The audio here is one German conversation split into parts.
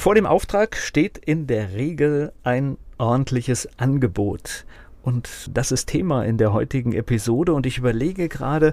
Vor dem Auftrag steht in der Regel ein ordentliches Angebot. Und das ist Thema in der heutigen Episode. Und ich überlege gerade,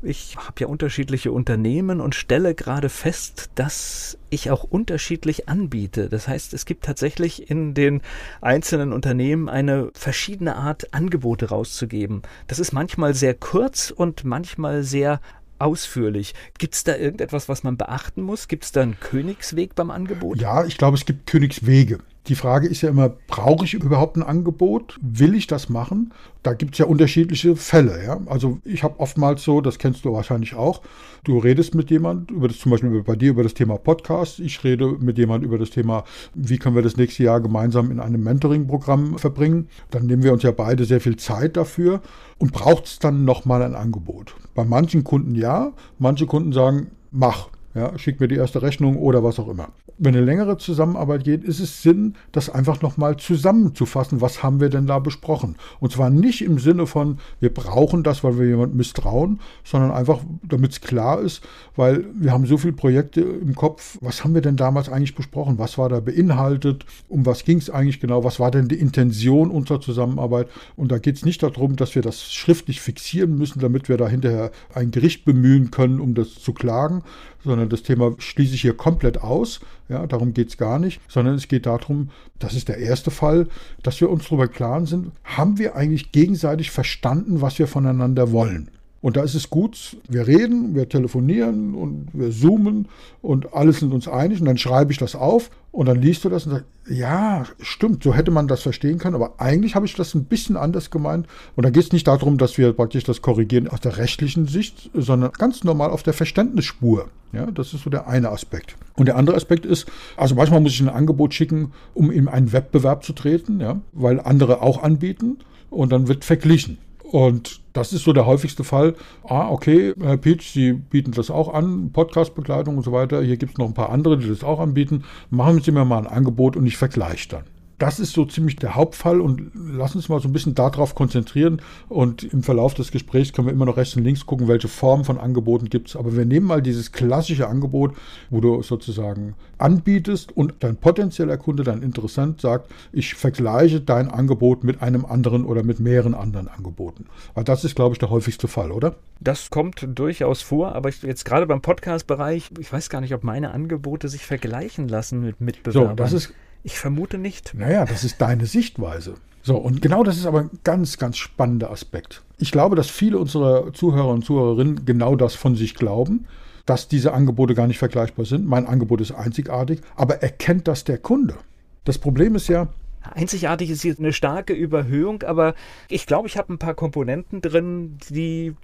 ich habe ja unterschiedliche Unternehmen und stelle gerade fest, dass ich auch unterschiedlich anbiete. Das heißt, es gibt tatsächlich in den einzelnen Unternehmen eine verschiedene Art, Angebote rauszugeben. Das ist manchmal sehr kurz und manchmal sehr ausführlich. Gibt es da irgendetwas, was man beachten muss? Gibt es da einen Königsweg beim Angebot? Ja, ich glaube, es gibt Königswege. Die Frage ist ja immer, brauche ich überhaupt ein Angebot? Will ich das machen? Da gibt es ja unterschiedliche Fälle. Ja? Also ich habe oftmals so, das kennst du wahrscheinlich auch, du redest mit jemand über das, zum Beispiel bei dir über das Thema Podcast, ich rede mit jemand über das Thema, wie können wir das nächste Jahr gemeinsam in einem Mentoring-Programm verbringen. Dann nehmen wir uns ja beide sehr viel Zeit dafür und braucht es dann nochmal ein Angebot. Bei manchen Kunden ja, manche Kunden sagen, mach. Ja, schick mir die erste Rechnung oder was auch immer. Wenn eine längere Zusammenarbeit geht, ist es Sinn, das einfach nochmal zusammenzufassen. Was haben wir denn da besprochen? Und zwar nicht im Sinne von, wir brauchen das, weil wir jemand misstrauen, sondern einfach, damit es klar ist, weil wir haben so viele Projekte im Kopf. Was haben wir denn damals eigentlich besprochen? Was war da beinhaltet? Um was ging es eigentlich genau? Was war denn die Intention unserer Zusammenarbeit? Und da geht es nicht darum, dass wir das schriftlich fixieren müssen, damit wir da hinterher ein Gericht bemühen können, um das zu klagen, sondern das Thema schließe ich hier komplett aus. Ja, darum geht es gar nicht, sondern es geht darum, das ist der erste Fall, dass wir uns darüber klar sind, haben wir eigentlich gegenseitig verstanden, was wir voneinander wollen. Und da ist es gut, wir reden, wir telefonieren und wir zoomen und alles sind uns einig und dann schreibe ich das auf und dann liest du das und sagst, ja, stimmt, so hätte man das verstehen können, aber eigentlich habe ich das ein bisschen anders gemeint. Und da geht es nicht darum, dass wir praktisch das korrigieren aus der rechtlichen Sicht, sondern ganz normal auf der Verständnisspur. Ja, das ist so der eine Aspekt. Und der andere Aspekt ist, also manchmal muss ich ein Angebot schicken, um in einen Wettbewerb zu treten, ja, weil andere auch anbieten und dann wird verglichen. Und das ist so der häufigste Fall. Ah, okay, Herr Peach, Sie bieten das auch an, Podcastbegleitung und so weiter. Hier gibt es noch ein paar andere, die das auch anbieten. Machen Sie mir mal ein Angebot und ich vergleiche dann das ist so ziemlich der Hauptfall und lass uns mal so ein bisschen darauf konzentrieren. Und im Verlauf des Gesprächs können wir immer noch rechts und links gucken, welche Formen von Angeboten gibt es. Aber wir nehmen mal dieses klassische Angebot, wo du sozusagen anbietest und dein potenzieller Kunde, dein Interessent sagt, ich vergleiche dein Angebot mit einem anderen oder mit mehreren anderen Angeboten. Weil das ist, glaube ich, der häufigste Fall, oder? Das kommt durchaus vor, aber jetzt gerade beim Podcast-Bereich, ich weiß gar nicht, ob meine Angebote sich vergleichen lassen mit Mitbewerbern. So, das ist ich vermute nicht. Naja, das ist deine Sichtweise. So, und genau das ist aber ein ganz, ganz spannender Aspekt. Ich glaube, dass viele unserer Zuhörer und Zuhörerinnen genau das von sich glauben, dass diese Angebote gar nicht vergleichbar sind. Mein Angebot ist einzigartig, aber erkennt das der Kunde? Das Problem ist ja, Einzigartig ist hier eine starke Überhöhung, aber ich glaube, ich habe ein paar Komponenten drin, die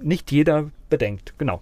nicht jeder bedenkt. Genau.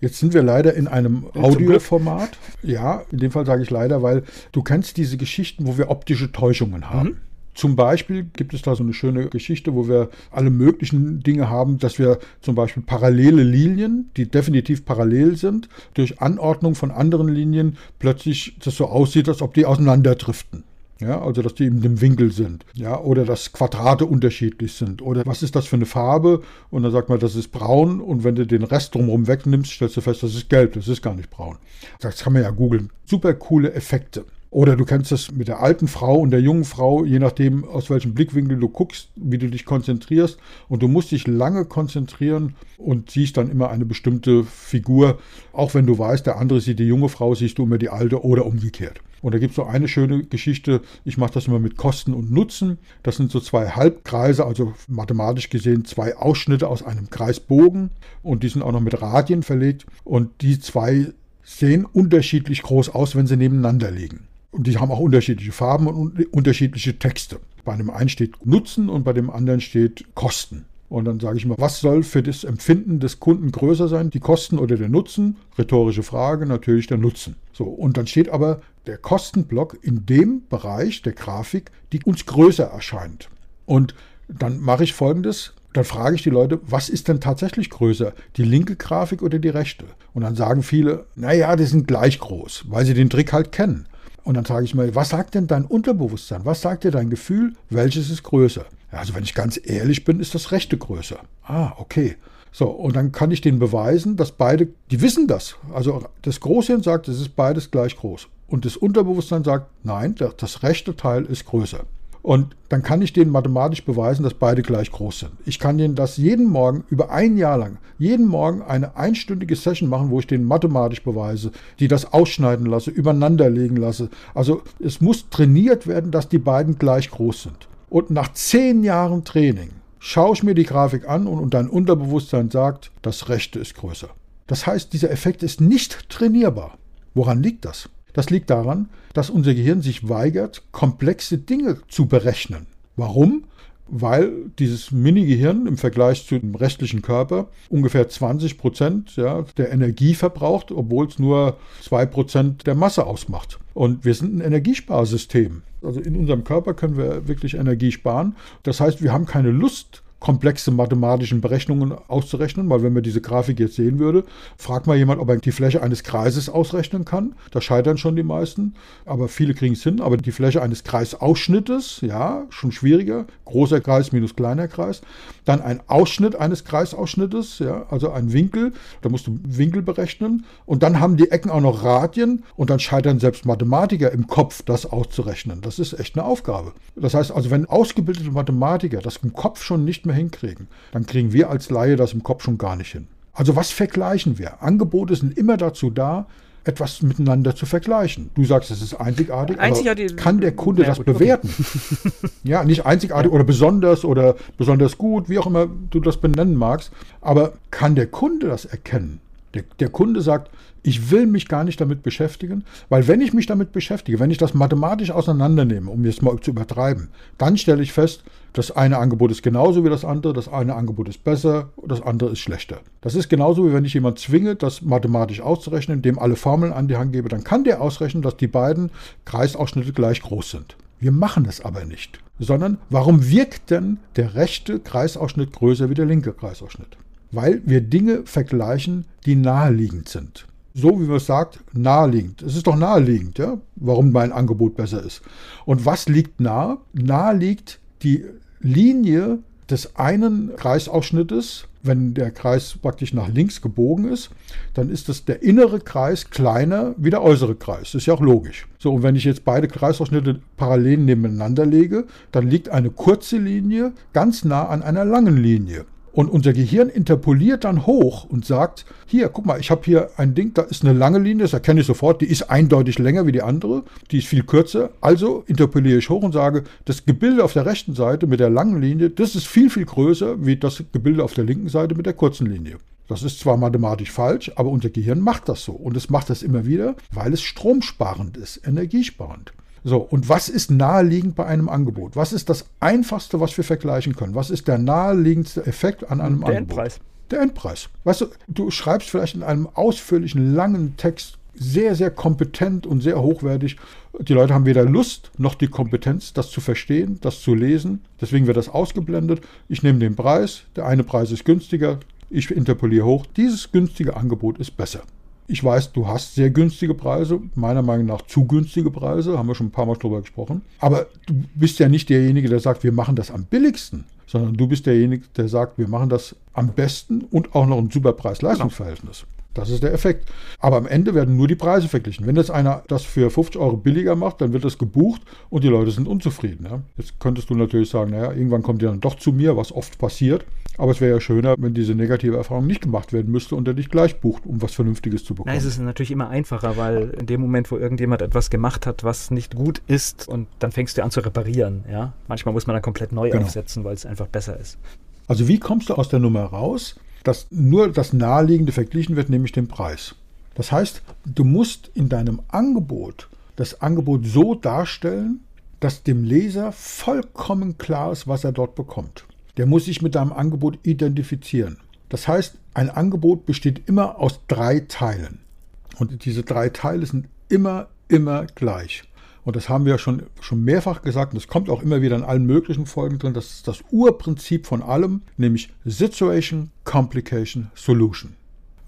Jetzt sind wir leider in einem Audioformat. Ja, in dem Fall sage ich leider, weil du kennst diese Geschichten, wo wir optische Täuschungen haben. Mhm. Zum Beispiel gibt es da so eine schöne Geschichte, wo wir alle möglichen Dinge haben, dass wir zum Beispiel parallele Linien, die definitiv parallel sind, durch Anordnung von anderen Linien plötzlich das so aussieht, als ob die auseinanderdriften. Ja, also dass die in dem Winkel sind. Ja, oder dass Quadrate unterschiedlich sind. Oder was ist das für eine Farbe? Und dann sagt man, das ist braun. Und wenn du den Rest drumherum wegnimmst, stellst du fest, das ist gelb. Das ist gar nicht braun. Das kann man ja googeln. Super coole Effekte. Oder du kennst das mit der alten Frau und der jungen Frau, je nachdem, aus welchem Blickwinkel du guckst, wie du dich konzentrierst. Und du musst dich lange konzentrieren und siehst dann immer eine bestimmte Figur. Auch wenn du weißt, der andere sieht die junge Frau, siehst du immer die alte oder umgekehrt. Und da gibt es so eine schöne Geschichte, ich mache das immer mit Kosten und Nutzen. Das sind so zwei Halbkreise, also mathematisch gesehen zwei Ausschnitte aus einem Kreisbogen. Und die sind auch noch mit Radien verlegt. Und die zwei sehen unterschiedlich groß aus, wenn sie nebeneinander liegen. Und die haben auch unterschiedliche Farben und unterschiedliche Texte. Bei dem einen steht Nutzen und bei dem anderen steht Kosten. Und dann sage ich mal, was soll für das Empfinden des Kunden größer sein, die Kosten oder der Nutzen? Rhetorische Frage, natürlich der Nutzen. So, und dann steht aber der Kostenblock in dem Bereich der Grafik, die uns größer erscheint. Und dann mache ich folgendes, dann frage ich die Leute, was ist denn tatsächlich größer, die linke Grafik oder die rechte? Und dann sagen viele, naja, die sind gleich groß, weil sie den Trick halt kennen. Und dann sage ich mal, was sagt denn dein Unterbewusstsein? Was sagt dir dein Gefühl? Welches ist größer? Also wenn ich ganz ehrlich bin, ist das rechte größer. Ah, okay. So, und dann kann ich denen beweisen, dass beide, die wissen das. Also das Großhirn sagt, es ist beides gleich groß. Und das Unterbewusstsein sagt, nein, das rechte Teil ist größer. Und dann kann ich denen mathematisch beweisen, dass beide gleich groß sind. Ich kann denen das jeden Morgen über ein Jahr lang, jeden Morgen eine einstündige Session machen, wo ich denen mathematisch beweise, die das ausschneiden lasse, übereinanderlegen lasse. Also es muss trainiert werden, dass die beiden gleich groß sind. Und nach zehn Jahren Training schaue ich mir die Grafik an und, und dein Unterbewusstsein sagt, das rechte ist größer. Das heißt, dieser Effekt ist nicht trainierbar. Woran liegt das? Das liegt daran, dass unser Gehirn sich weigert, komplexe Dinge zu berechnen. Warum? Weil dieses Mini-Gehirn im Vergleich zu dem restlichen Körper ungefähr 20 Prozent ja, der Energie verbraucht, obwohl es nur 2 Prozent der Masse ausmacht. Und wir sind ein Energiesparsystem. Also in unserem Körper können wir wirklich Energie sparen. Das heißt, wir haben keine Lust, komplexe mathematischen Berechnungen auszurechnen, weil wenn man diese Grafik jetzt sehen würde, fragt mal jemand, ob er die Fläche eines Kreises ausrechnen kann. Da scheitern schon die meisten, aber viele kriegen es hin. Aber die Fläche eines Kreisausschnittes, ja, schon schwieriger. Großer Kreis minus kleiner Kreis. Dann ein Ausschnitt eines Kreisausschnittes, ja, also ein Winkel. Da musst du Winkel berechnen. Und dann haben die Ecken auch noch Radien und dann scheitern selbst Mathematiker im Kopf, das auszurechnen. Das ist echt eine Aufgabe. Das heißt also, wenn ausgebildete Mathematiker das im Kopf schon nicht mehr mehr hinkriegen, dann kriegen wir als Laie das im Kopf schon gar nicht hin. Also was vergleichen wir? Angebote sind immer dazu da, etwas miteinander zu vergleichen. Du sagst, es ist einzigartig, einzigartig kann der Kunde das gut, bewerten? Okay. ja, nicht einzigartig oder besonders oder besonders gut, wie auch immer du das benennen magst, aber kann der Kunde das erkennen? Der, der Kunde sagt, ich will mich gar nicht damit beschäftigen, weil wenn ich mich damit beschäftige, wenn ich das mathematisch auseinandernehme, um jetzt mal zu übertreiben, dann stelle ich fest, das eine Angebot ist genauso wie das andere, das eine Angebot ist besser, das andere ist schlechter. Das ist genauso wie wenn ich jemand zwinge, das mathematisch auszurechnen, dem alle Formeln an die Hand gebe, dann kann der ausrechnen, dass die beiden Kreisausschnitte gleich groß sind. Wir machen es aber nicht, sondern warum wirkt denn der rechte Kreisausschnitt größer wie der linke Kreisausschnitt? Weil wir Dinge vergleichen, die naheliegend sind so wie man es sagt, naheliegend. Es ist doch naheliegend, ja, warum mein Angebot besser ist. Und was liegt nahe? Nahe liegt die Linie des einen Kreisausschnittes, wenn der Kreis praktisch nach links gebogen ist, dann ist das der innere Kreis kleiner wie der äußere Kreis. Das ist ja auch logisch. So, und wenn ich jetzt beide Kreisausschnitte parallel nebeneinander lege, dann liegt eine kurze Linie ganz nah an einer langen Linie. Und unser Gehirn interpoliert dann hoch und sagt, hier, guck mal, ich habe hier ein Ding, da ist eine lange Linie, das erkenne ich sofort, die ist eindeutig länger wie die andere, die ist viel kürzer. Also interpoliere ich hoch und sage, das Gebilde auf der rechten Seite mit der langen Linie, das ist viel, viel größer wie das Gebilde auf der linken Seite mit der kurzen Linie. Das ist zwar mathematisch falsch, aber unser Gehirn macht das so. Und es macht das immer wieder, weil es stromsparend ist, energiesparend. So, und was ist naheliegend bei einem Angebot? Was ist das Einfachste, was wir vergleichen können? Was ist der naheliegendste Effekt an einem der Angebot? Der Endpreis. Der Endpreis. Weißt du, du schreibst vielleicht in einem ausführlichen, langen Text sehr, sehr kompetent und sehr hochwertig. Die Leute haben weder Lust noch die Kompetenz, das zu verstehen, das zu lesen. Deswegen wird das ausgeblendet. Ich nehme den Preis. Der eine Preis ist günstiger. Ich interpoliere hoch. Dieses günstige Angebot ist besser. Ich weiß, du hast sehr günstige Preise, meiner Meinung nach zu günstige Preise, haben wir schon ein paar Mal drüber gesprochen. Aber du bist ja nicht derjenige, der sagt, wir machen das am billigsten, sondern du bist derjenige, der sagt, wir machen das am besten und auch noch ein super Preis-Leistungsverhältnis. Genau. Das ist der Effekt. Aber am Ende werden nur die Preise verglichen. Wenn jetzt einer das für 50 Euro billiger macht, dann wird das gebucht und die Leute sind unzufrieden. Ja? Jetzt könntest du natürlich sagen, naja, irgendwann kommt die dann doch zu mir, was oft passiert. Aber es wäre ja schöner, wenn diese negative Erfahrung nicht gemacht werden müsste und er dich gleich bucht, um was Vernünftiges zu bekommen. Na, es ist natürlich immer einfacher, weil in dem Moment, wo irgendjemand etwas gemacht hat, was nicht gut ist, und dann fängst du an zu reparieren. Ja? Manchmal muss man dann komplett neu genau. aufsetzen, weil es einfach besser ist. Also wie kommst du aus der Nummer raus? Dass nur das Naheliegende verglichen wird, nämlich den Preis. Das heißt, du musst in deinem Angebot das Angebot so darstellen, dass dem Leser vollkommen klar ist, was er dort bekommt. Der muss sich mit deinem Angebot identifizieren. Das heißt, ein Angebot besteht immer aus drei Teilen. Und diese drei Teile sind immer, immer gleich. Und das haben wir schon, schon mehrfach gesagt, und das kommt auch immer wieder in allen möglichen Folgen drin, das ist das Urprinzip von allem, nämlich Situation, Complication, Solution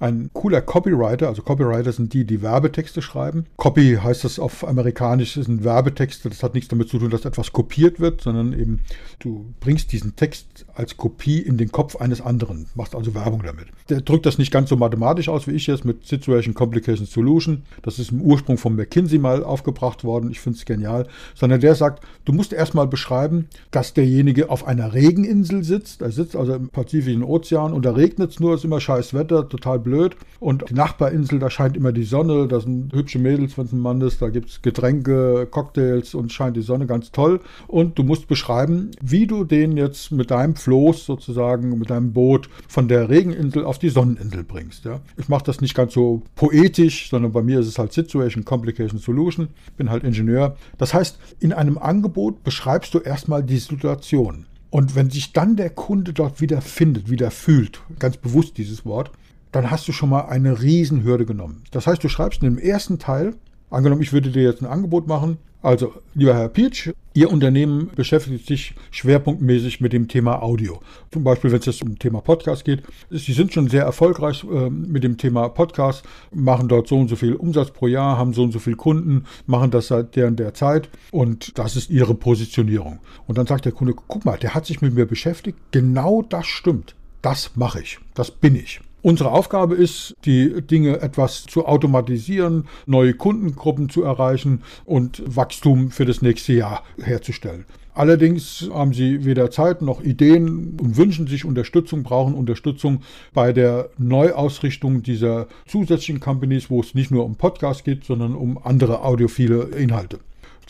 ein cooler Copywriter, also Copywriter sind die, die Werbetexte schreiben. Copy heißt das auf amerikanisch, sind Werbetexte, das hat nichts damit zu tun, dass etwas kopiert wird, sondern eben du bringst diesen Text als Kopie in den Kopf eines anderen, machst also Werbung damit. Der drückt das nicht ganz so mathematisch aus wie ich jetzt mit Situation Complication Solution. Das ist im Ursprung von McKinsey mal aufgebracht worden. Ich finde es genial. Sondern der sagt, du musst erstmal beschreiben, dass derjenige auf einer Regeninsel sitzt. Er sitzt also im Pazifischen Ozean und da regnet es nur, ist immer scheiß Wetter, total blöd blöd. Und die Nachbarinsel, da scheint immer die Sonne, da sind hübsche Mädels, wenn es ein Mann ist, da gibt es Getränke, Cocktails und scheint die Sonne ganz toll. Und du musst beschreiben, wie du den jetzt mit deinem Floß sozusagen, mit deinem Boot von der Regeninsel auf die Sonneninsel bringst. Ja. Ich mache das nicht ganz so poetisch, sondern bei mir ist es halt Situation, Complication, Solution. Bin halt Ingenieur. Das heißt, in einem Angebot beschreibst du erstmal die Situation. Und wenn sich dann der Kunde dort wieder findet, wieder fühlt, ganz bewusst dieses Wort, dann hast du schon mal eine Riesenhürde genommen. Das heißt, du schreibst in dem ersten Teil, angenommen, ich würde dir jetzt ein Angebot machen, also, lieber Herr Pietsch, Ihr Unternehmen beschäftigt sich schwerpunktmäßig mit dem Thema Audio. Zum Beispiel, wenn es jetzt um Thema Podcast geht. Sie sind schon sehr erfolgreich äh, mit dem Thema Podcast, machen dort so und so viel Umsatz pro Jahr, haben so und so viele Kunden, machen das seit der und der Zeit und das ist Ihre Positionierung. Und dann sagt der Kunde, guck mal, der hat sich mit mir beschäftigt, genau das stimmt. Das mache ich, das bin ich. Unsere Aufgabe ist, die Dinge etwas zu automatisieren, neue Kundengruppen zu erreichen und Wachstum für das nächste Jahr herzustellen. Allerdings haben sie weder Zeit noch Ideen und wünschen sich Unterstützung, brauchen Unterstützung bei der Neuausrichtung dieser zusätzlichen Companies, wo es nicht nur um Podcasts geht, sondern um andere audiophile Inhalte.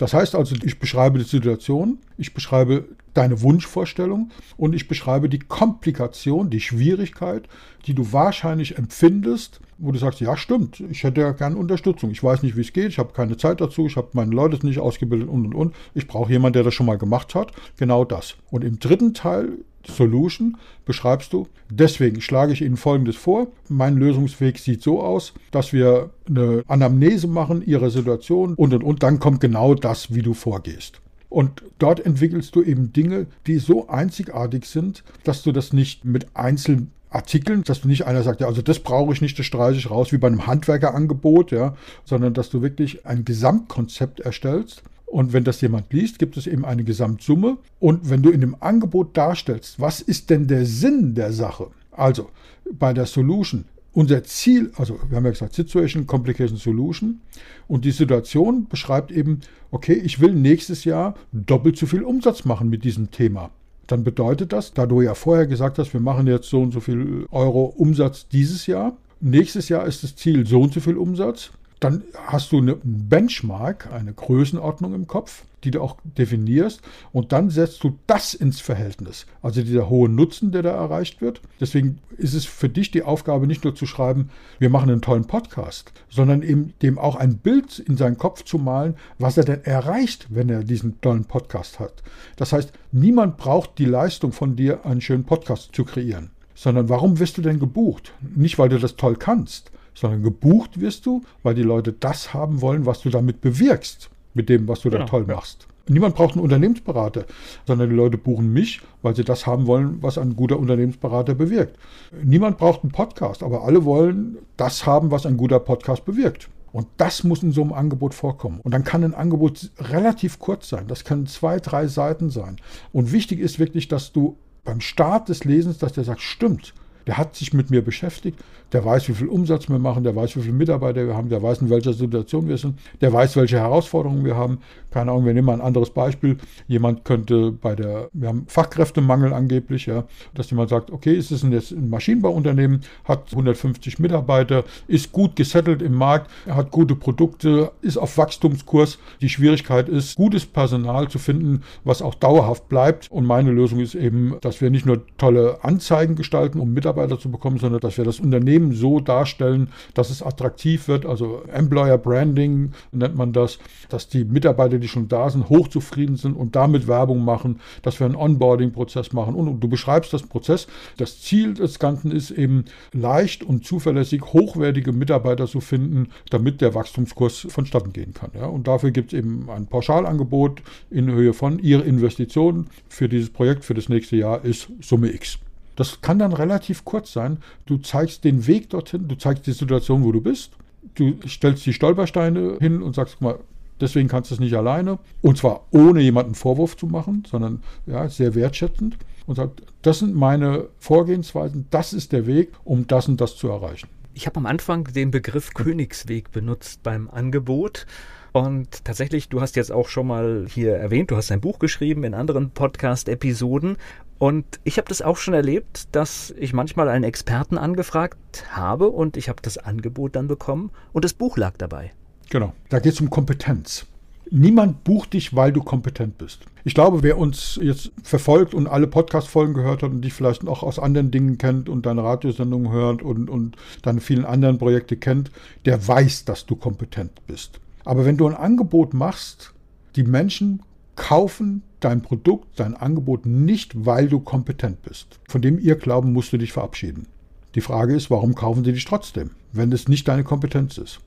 Das heißt also, ich beschreibe die Situation, ich beschreibe deine Wunschvorstellung und ich beschreibe die Komplikation, die Schwierigkeit, die du wahrscheinlich empfindest, wo du sagst, ja stimmt, ich hätte ja gerne Unterstützung. Ich weiß nicht, wie es geht, ich habe keine Zeit dazu, ich habe meine Leute nicht ausgebildet und und und. Ich brauche jemanden, der das schon mal gemacht hat. Genau das. Und im dritten Teil Solution beschreibst du. Deswegen schlage ich Ihnen Folgendes vor. Mein Lösungsweg sieht so aus, dass wir eine Anamnese machen Ihrer Situation und und und. Dann kommt genau das, wie du vorgehst. Und dort entwickelst du eben Dinge, die so einzigartig sind, dass du das nicht mit Einzelartikeln, dass du nicht einer sagt, ja, also das brauche ich nicht, das streiche ich raus, wie bei einem Handwerkerangebot, ja, sondern dass du wirklich ein Gesamtkonzept erstellst und wenn das jemand liest, gibt es eben eine Gesamtsumme. Und wenn du in dem Angebot darstellst, was ist denn der Sinn der Sache? Also bei der Solution, unser Ziel, also wir haben ja gesagt, Situation, Complication, Solution. Und die Situation beschreibt eben, okay, ich will nächstes Jahr doppelt so viel Umsatz machen mit diesem Thema. Dann bedeutet das, da du ja vorher gesagt hast, wir machen jetzt so und so viel Euro Umsatz dieses Jahr. Nächstes Jahr ist das Ziel so und so viel Umsatz dann hast du eine Benchmark, eine Größenordnung im Kopf, die du auch definierst und dann setzt du das ins Verhältnis. Also dieser hohe Nutzen, der da erreicht wird. Deswegen ist es für dich die Aufgabe, nicht nur zu schreiben, wir machen einen tollen Podcast, sondern eben dem auch ein Bild in seinen Kopf zu malen, was er denn erreicht, wenn er diesen tollen Podcast hat. Das heißt, niemand braucht die Leistung von dir, einen schönen Podcast zu kreieren, sondern warum wirst du denn gebucht? Nicht, weil du das toll kannst, sondern gebucht wirst du, weil die Leute das haben wollen, was du damit bewirkst, mit dem, was du da genau, toll machst. Niemand braucht einen Unternehmensberater, sondern die Leute buchen mich, weil sie das haben wollen, was ein guter Unternehmensberater bewirkt. Niemand braucht einen Podcast, aber alle wollen das haben, was ein guter Podcast bewirkt. Und das muss in so einem Angebot vorkommen. Und dann kann ein Angebot relativ kurz sein. Das können zwei, drei Seiten sein. Und wichtig ist wirklich, dass du beim Start des Lesens, dass der sagt, stimmt, der hat sich mit mir beschäftigt, der weiß, wie viel Umsatz wir machen, der weiß, wie viele Mitarbeiter wir haben, der weiß, in welcher Situation wir sind, der weiß, welche Herausforderungen wir haben. Keine Ahnung, wir nehmen mal ein anderes Beispiel. Jemand könnte bei der, wir haben Fachkräftemangel angeblich, ja, dass jemand sagt, okay, ist es jetzt ein Maschinenbauunternehmen, hat 150 Mitarbeiter, ist gut gesettelt im Markt, hat gute Produkte, ist auf Wachstumskurs. Die Schwierigkeit ist, gutes Personal zu finden, was auch dauerhaft bleibt. Und meine Lösung ist eben, dass wir nicht nur tolle Anzeigen gestalten, um Mitarbeiter Mitarbeiter zu bekommen, sondern dass wir das Unternehmen so darstellen, dass es attraktiv wird. Also Employer Branding nennt man das, dass die Mitarbeiter, die schon da sind, hochzufrieden sind und damit Werbung machen, dass wir einen Onboarding-Prozess machen. Und du beschreibst das Prozess. Das Ziel des Ganzen ist eben leicht und zuverlässig hochwertige Mitarbeiter zu finden, damit der Wachstumskurs vonstatten gehen kann. Ja? Und dafür gibt es eben ein Pauschalangebot in Höhe von Ihre Investitionen für dieses Projekt für das nächste Jahr ist Summe X. Das kann dann relativ kurz sein. Du zeigst den Weg dorthin, du zeigst die Situation, wo du bist, du stellst die Stolpersteine hin und sagst, guck mal, deswegen kannst du es nicht alleine. Und zwar ohne jemanden Vorwurf zu machen, sondern ja, sehr wertschätzend. Und sagt, das sind meine Vorgehensweisen, das ist der Weg, um das und das zu erreichen. Ich habe am Anfang den Begriff Königsweg benutzt beim Angebot. Und tatsächlich, du hast jetzt auch schon mal hier erwähnt, du hast ein Buch geschrieben in anderen Podcast-Episoden. Und ich habe das auch schon erlebt, dass ich manchmal einen Experten angefragt habe und ich habe das Angebot dann bekommen und das Buch lag dabei. Genau, da geht es um Kompetenz. Niemand bucht dich, weil du kompetent bist. Ich glaube, wer uns jetzt verfolgt und alle Podcast-Folgen gehört hat und dich vielleicht auch aus anderen Dingen kennt und deine Radiosendungen hört und, und deine vielen anderen Projekte kennt, der weiß, dass du kompetent bist. Aber wenn du ein Angebot machst, die Menschen kaufen dein Produkt, dein Angebot nicht, weil du kompetent bist. Von dem ihr Glauben musst du dich verabschieden. Die Frage ist, warum kaufen sie dich trotzdem, wenn es nicht deine Kompetenz ist?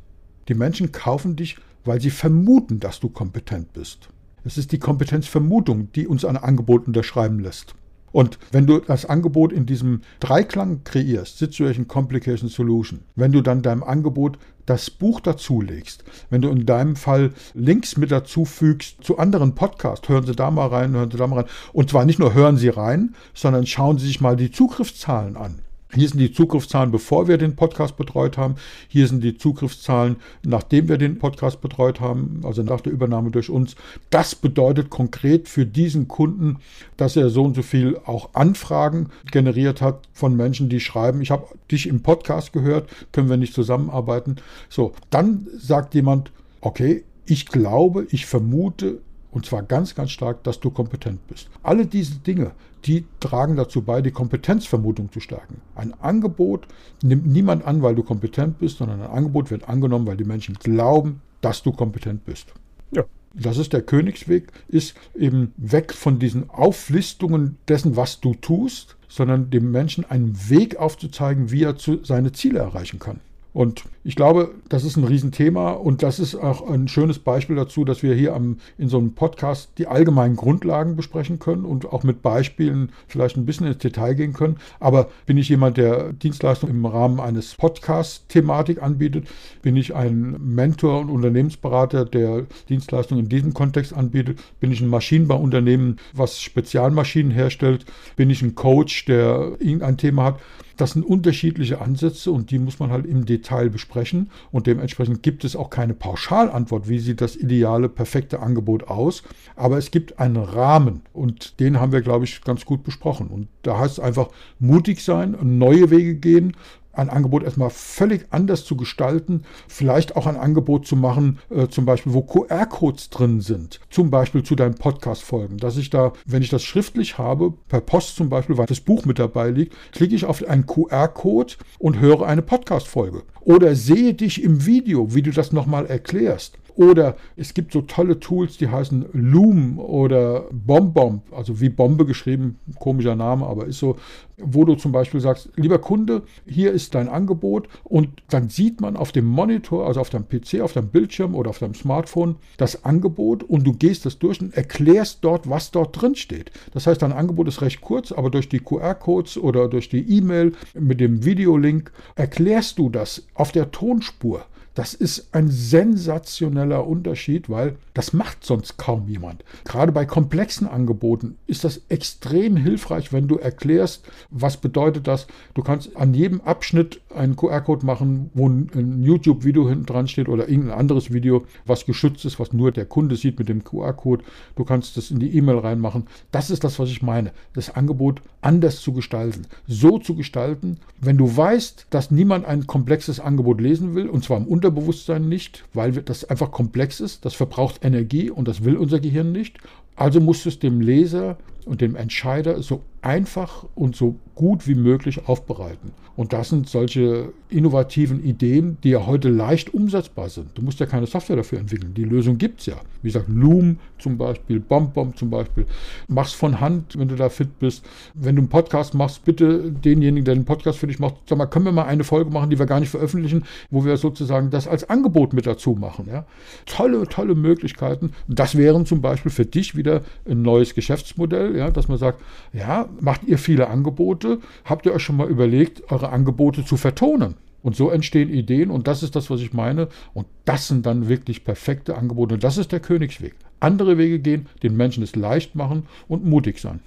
Die Menschen kaufen dich, weil sie vermuten, dass du kompetent bist. Es ist die Kompetenzvermutung, die uns ein Angebot unterschreiben lässt. Und wenn du das Angebot in diesem Dreiklang kreierst, Situation, Complication, Solution, wenn du dann deinem Angebot das Buch dazulegst, wenn du in deinem Fall Links mit dazufügst zu anderen Podcasts, hören Sie da mal rein, hören Sie da mal rein. Und zwar nicht nur hören Sie rein, sondern schauen Sie sich mal die Zugriffszahlen an. Hier sind die Zugriffszahlen, bevor wir den Podcast betreut haben. Hier sind die Zugriffszahlen, nachdem wir den Podcast betreut haben, also nach der Übernahme durch uns. Das bedeutet konkret für diesen Kunden, dass er so und so viel auch Anfragen generiert hat von Menschen, die schreiben, ich habe dich im Podcast gehört, können wir nicht zusammenarbeiten. So, dann sagt jemand, okay, ich glaube, ich vermute, und zwar ganz, ganz stark, dass du kompetent bist. Alle diese Dinge, die tragen dazu bei, die Kompetenzvermutung zu stärken. Ein Angebot nimmt niemand an, weil du kompetent bist, sondern ein Angebot wird angenommen, weil die Menschen glauben, dass du kompetent bist. Ja. Das ist der Königsweg, ist eben weg von diesen Auflistungen dessen, was du tust, sondern dem Menschen einen Weg aufzuzeigen, wie er zu, seine Ziele erreichen kann. Und ich glaube, das ist ein Riesenthema und das ist auch ein schönes Beispiel dazu, dass wir hier am, in so einem Podcast die allgemeinen Grundlagen besprechen können und auch mit Beispielen vielleicht ein bisschen ins Detail gehen können. Aber bin ich jemand, der Dienstleistung im Rahmen eines Podcasts-Thematik anbietet? Bin ich ein Mentor und Unternehmensberater, der Dienstleistungen in diesem Kontext anbietet? Bin ich ein Maschinenbauunternehmen, was Spezialmaschinen herstellt? Bin ich ein Coach, der irgendein Thema hat? Das sind unterschiedliche Ansätze und die muss man halt im Detail besprechen. Und dementsprechend gibt es auch keine Pauschalantwort, wie sieht das ideale, perfekte Angebot aus. Aber es gibt einen Rahmen und den haben wir, glaube ich, ganz gut besprochen. Und da heißt es einfach mutig sein, neue Wege gehen ein Angebot erstmal völlig anders zu gestalten, vielleicht auch ein Angebot zu machen, äh, zum Beispiel, wo QR-Codes drin sind, zum Beispiel zu deinen Podcast-Folgen, dass ich da, wenn ich das schriftlich habe, per Post zum Beispiel, weil das Buch mit dabei liegt, klicke ich auf einen QR-Code und höre eine Podcast-Folge. Oder sehe dich im Video, wie du das nochmal erklärst. Oder es gibt so tolle Tools, die heißen Loom oder BombBomb, also wie Bombe geschrieben, komischer Name, aber ist so, wo du zum Beispiel sagst, lieber Kunde, hier ist dein Angebot und dann sieht man auf dem Monitor, also auf deinem PC, auf deinem Bildschirm oder auf deinem Smartphone das Angebot und du gehst das durch und erklärst dort, was dort drin steht. Das heißt, dein Angebot ist recht kurz, aber durch die QR-Codes oder durch die E-Mail mit dem Videolink erklärst du das auf der Tonspur. Das ist ein sensationeller Unterschied, weil das macht sonst kaum jemand. Gerade bei komplexen Angeboten ist das extrem hilfreich, wenn du erklärst, was bedeutet das. Du kannst an jedem Abschnitt einen QR-Code machen, wo ein YouTube-Video hinten dran steht oder irgendein anderes Video, was geschützt ist, was nur der Kunde sieht mit dem QR-Code. Du kannst das in die E-Mail reinmachen. Das ist das, was ich meine. Das Angebot anders zu gestalten. So zu gestalten, wenn du weißt, dass niemand ein komplexes Angebot lesen will, und zwar im Unterschied Unterbewusstsein nicht, weil das einfach komplex ist. Das verbraucht Energie und das will unser Gehirn nicht. Also musst du es dem Leser und dem Entscheider so einfach und so gut wie möglich aufbereiten. Und das sind solche innovativen Ideen, die ja heute leicht umsetzbar sind. Du musst ja keine Software dafür entwickeln. Die Lösung gibt es ja. Wie gesagt, Loom zum Beispiel, BombBomb zum Beispiel. Mach's von Hand, wenn du da fit bist. Wenn du einen Podcast machst, bitte denjenigen, der den Podcast für dich macht, sag mal, können wir mal eine Folge machen, die wir gar nicht veröffentlichen, wo wir sozusagen das als Angebot mit dazu machen. Ja? Tolle, tolle Möglichkeiten. Das wären zum Beispiel für dich wieder ein neues Geschäftsmodell, ja, dass man sagt, ja, macht ihr viele Angebote? Habt ihr euch schon mal überlegt, eure Angebote zu vertonen? Und so entstehen Ideen und das ist das, was ich meine. Und das sind dann wirklich perfekte Angebote. Und das ist der Königsweg. Andere Wege gehen, den Menschen es leicht machen und mutig sein.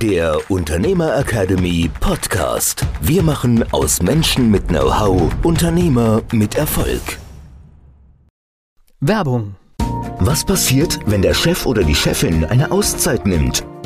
Der Unternehmer Academy Podcast. Wir machen aus Menschen mit Know-how Unternehmer mit Erfolg. Werbung. Was passiert, wenn der Chef oder die Chefin eine Auszeit nimmt